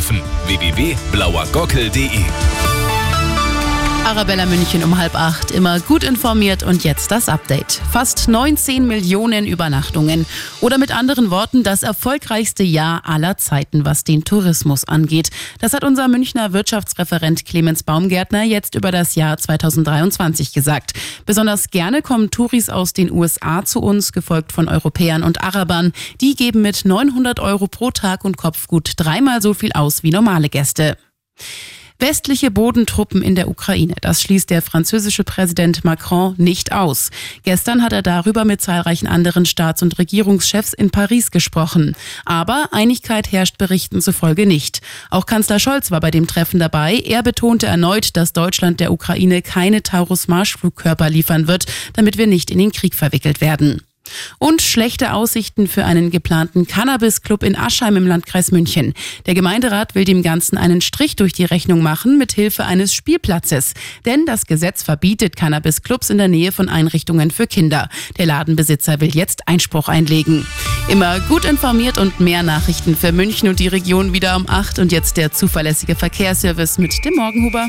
www.blauergockel.de Arabella München um halb acht, immer gut informiert und jetzt das Update. Fast 19 Millionen Übernachtungen. Oder mit anderen Worten, das erfolgreichste Jahr aller Zeiten, was den Tourismus angeht. Das hat unser Münchner Wirtschaftsreferent Clemens Baumgärtner jetzt über das Jahr 2023 gesagt. Besonders gerne kommen Touris aus den USA zu uns, gefolgt von Europäern und Arabern. Die geben mit 900 Euro pro Tag und Kopf gut dreimal so viel aus wie normale Gäste. Westliche Bodentruppen in der Ukraine. Das schließt der französische Präsident Macron nicht aus. Gestern hat er darüber mit zahlreichen anderen Staats- und Regierungschefs in Paris gesprochen. Aber Einigkeit herrscht Berichten zufolge nicht. Auch Kanzler Scholz war bei dem Treffen dabei. Er betonte erneut, dass Deutschland der Ukraine keine Taurus-Marschflugkörper liefern wird, damit wir nicht in den Krieg verwickelt werden. Und schlechte Aussichten für einen geplanten Cannabis-Club in Aschheim im Landkreis München. Der Gemeinderat will dem Ganzen einen Strich durch die Rechnung machen mit Hilfe eines Spielplatzes. Denn das Gesetz verbietet Cannabis-Clubs in der Nähe von Einrichtungen für Kinder. Der Ladenbesitzer will jetzt Einspruch einlegen. Immer gut informiert und mehr Nachrichten für München und die Region wieder um 8 und jetzt der zuverlässige Verkehrsservice mit dem Morgenhuber.